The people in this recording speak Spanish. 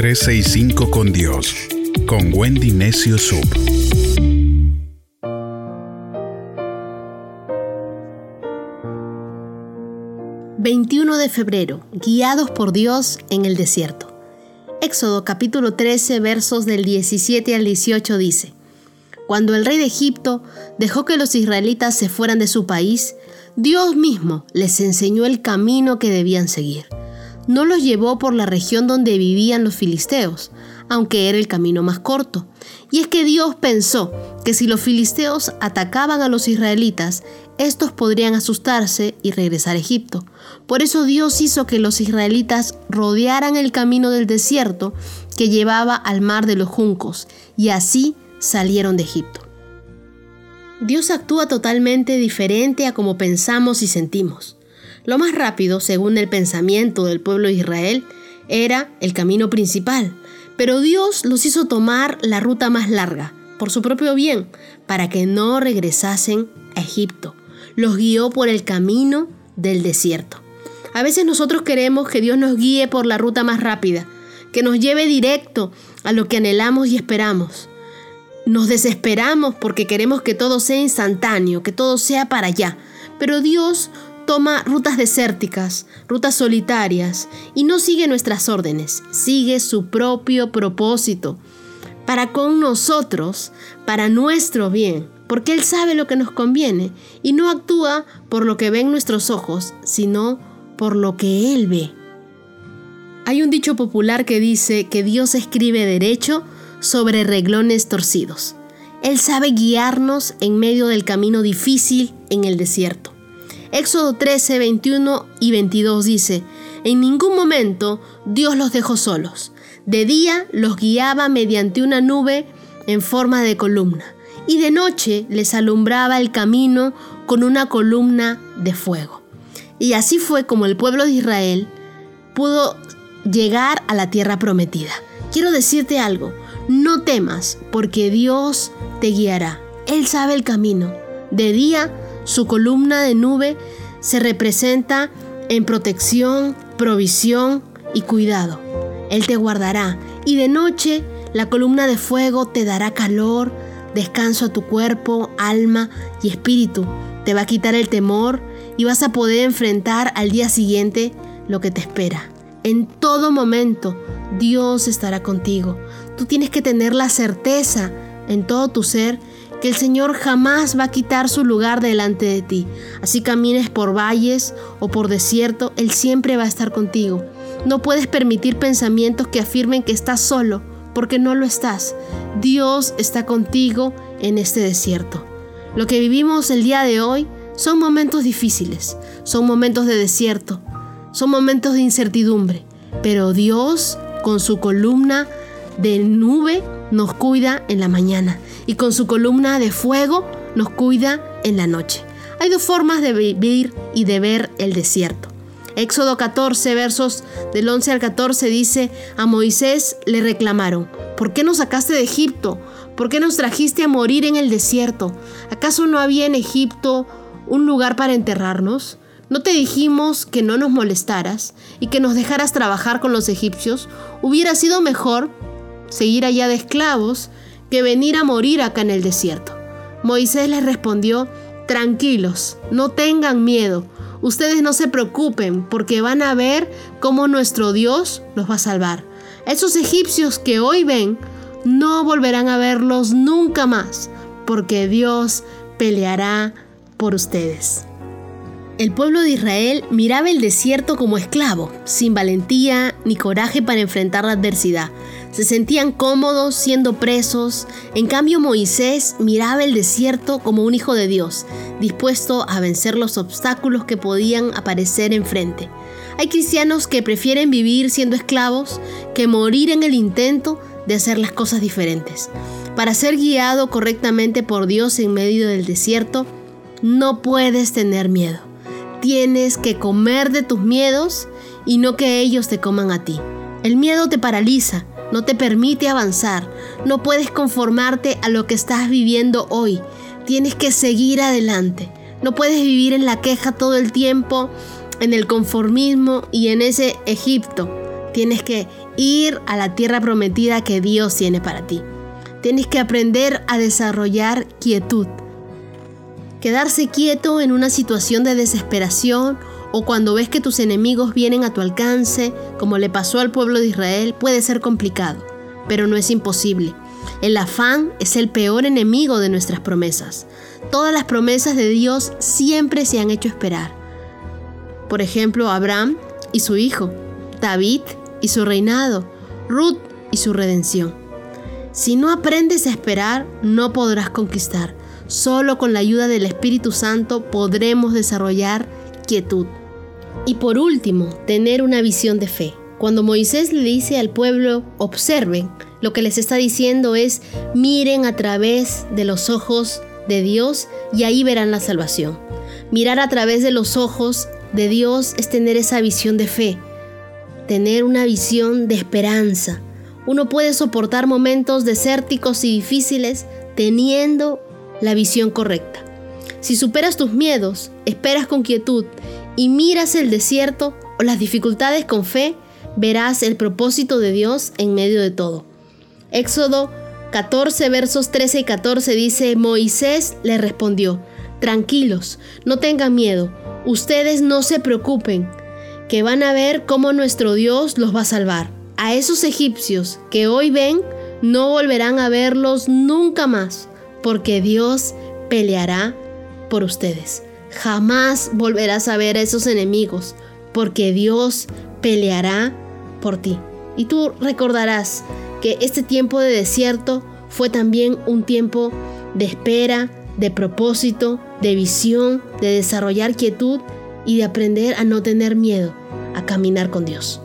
365 con Dios, con Wendy Necio Sub. ...21 de febrero... ...guiados por Dios en el desierto... Éxodo capítulo 13 versos del 17 al 18 dice, Cuando el rey de Egipto dejó que los israelitas se fueran de su país, Dios mismo les enseñó el camino que debían seguir. No los llevó por la región donde vivían los filisteos, aunque era el camino más corto. Y es que Dios pensó que si los filisteos atacaban a los israelitas, estos podrían asustarse y regresar a Egipto. Por eso Dios hizo que los israelitas rodearan el camino del desierto que llevaba al mar de los juncos, y así salieron de Egipto. Dios actúa totalmente diferente a como pensamos y sentimos. Lo más rápido, según el pensamiento del pueblo de Israel, era el camino principal, pero Dios los hizo tomar la ruta más larga, por su propio bien, para que no regresasen a Egipto los guió por el camino del desierto. A veces nosotros queremos que Dios nos guíe por la ruta más rápida, que nos lleve directo a lo que anhelamos y esperamos. Nos desesperamos porque queremos que todo sea instantáneo, que todo sea para allá. Pero Dios toma rutas desérticas, rutas solitarias, y no sigue nuestras órdenes, sigue su propio propósito, para con nosotros, para nuestro bien porque Él sabe lo que nos conviene y no actúa por lo que ven nuestros ojos, sino por lo que Él ve. Hay un dicho popular que dice que Dios escribe derecho sobre reglones torcidos. Él sabe guiarnos en medio del camino difícil en el desierto. Éxodo 13, 21 y 22 dice, en ningún momento Dios los dejó solos. De día los guiaba mediante una nube en forma de columna y de noche les alumbraba el camino con una columna de fuego. Y así fue como el pueblo de Israel pudo llegar a la tierra prometida. Quiero decirte algo, no temas porque Dios te guiará. Él sabe el camino. De día, su columna de nube se representa en protección, provisión y cuidado. Él te guardará. Y de noche, la columna de fuego te dará calor, descanso a tu cuerpo, alma y espíritu. Te va a quitar el temor y vas a poder enfrentar al día siguiente lo que te espera. En todo momento Dios estará contigo. Tú tienes que tener la certeza en todo tu ser que el Señor jamás va a quitar su lugar delante de ti. Así camines por valles o por desierto, Él siempre va a estar contigo. No puedes permitir pensamientos que afirmen que estás solo porque no lo estás. Dios está contigo en este desierto. Lo que vivimos el día de hoy son momentos difíciles, son momentos de desierto, son momentos de incertidumbre, pero Dios con su columna de nube nos cuida en la mañana y con su columna de fuego nos cuida en la noche. Hay dos formas de vivir y de ver el desierto. Éxodo 14, versos del 11 al 14 dice, a Moisés le reclamaron, ¿por qué nos sacaste de Egipto? ¿Por qué nos trajiste a morir en el desierto? ¿Acaso no había en Egipto un lugar para enterrarnos? ¿No te dijimos que no nos molestaras y que nos dejaras trabajar con los egipcios? Hubiera sido mejor seguir allá de esclavos que venir a morir acá en el desierto. Moisés les respondió, tranquilos, no tengan miedo, Ustedes no se preocupen porque van a ver cómo nuestro Dios los va a salvar. Esos egipcios que hoy ven, no volverán a verlos nunca más porque Dios peleará por ustedes. El pueblo de Israel miraba el desierto como esclavo, sin valentía ni coraje para enfrentar la adversidad. Se sentían cómodos siendo presos. En cambio Moisés miraba el desierto como un hijo de Dios, dispuesto a vencer los obstáculos que podían aparecer enfrente. Hay cristianos que prefieren vivir siendo esclavos que morir en el intento de hacer las cosas diferentes. Para ser guiado correctamente por Dios en medio del desierto, no puedes tener miedo tienes que comer de tus miedos y no que ellos te coman a ti. El miedo te paraliza, no te permite avanzar, no puedes conformarte a lo que estás viviendo hoy, tienes que seguir adelante. No puedes vivir en la queja todo el tiempo, en el conformismo y en ese Egipto Tienes que ir a la tierra prometida que Dios tiene para ti. Tienes que aprender a desarrollar quietud. Quedarse quieto en una situación de desesperación o cuando ves que tus enemigos vienen a tu alcance, como le pasó al pueblo de Israel, puede ser complicado, pero no es imposible. El afán es el peor enemigo de nuestras promesas. Todas las promesas de Dios siempre se han hecho esperar. Por ejemplo, Abraham y su hijo, David y su reinado, Ruth y su redención. Si no aprendes a esperar, no podrás conquistar. Solo con la ayuda del Espíritu Santo podremos desarrollar quietud. Y por último, tener una visión de fe. Cuando Moisés le dice al pueblo, observen, lo que les está diciendo es, miren a través de los ojos de Dios y ahí verán la salvación. Mirar a través de los ojos de Dios es tener esa visión de fe, tener una visión de esperanza. Uno puede soportar momentos desérticos y difíciles teniendo la visión correcta. Si superas tus miedos, esperas con quietud y miras el desierto o las dificultades con fe, verás el propósito de Dios en medio de todo. Éxodo 14 versos 13 y 14 dice, Moisés le respondió, tranquilos, no tengan miedo, ustedes no se preocupen, que van a ver cómo nuestro Dios los va a salvar. A esos egipcios que hoy ven, no volverán a verlos nunca más, porque Dios peleará por ustedes. Jamás volverás a ver a esos enemigos, porque Dios peleará por ti. Y tú recordarás que este tiempo de desierto fue también un tiempo de espera, de propósito, de visión, de desarrollar quietud y de aprender a no tener miedo, a caminar con Dios.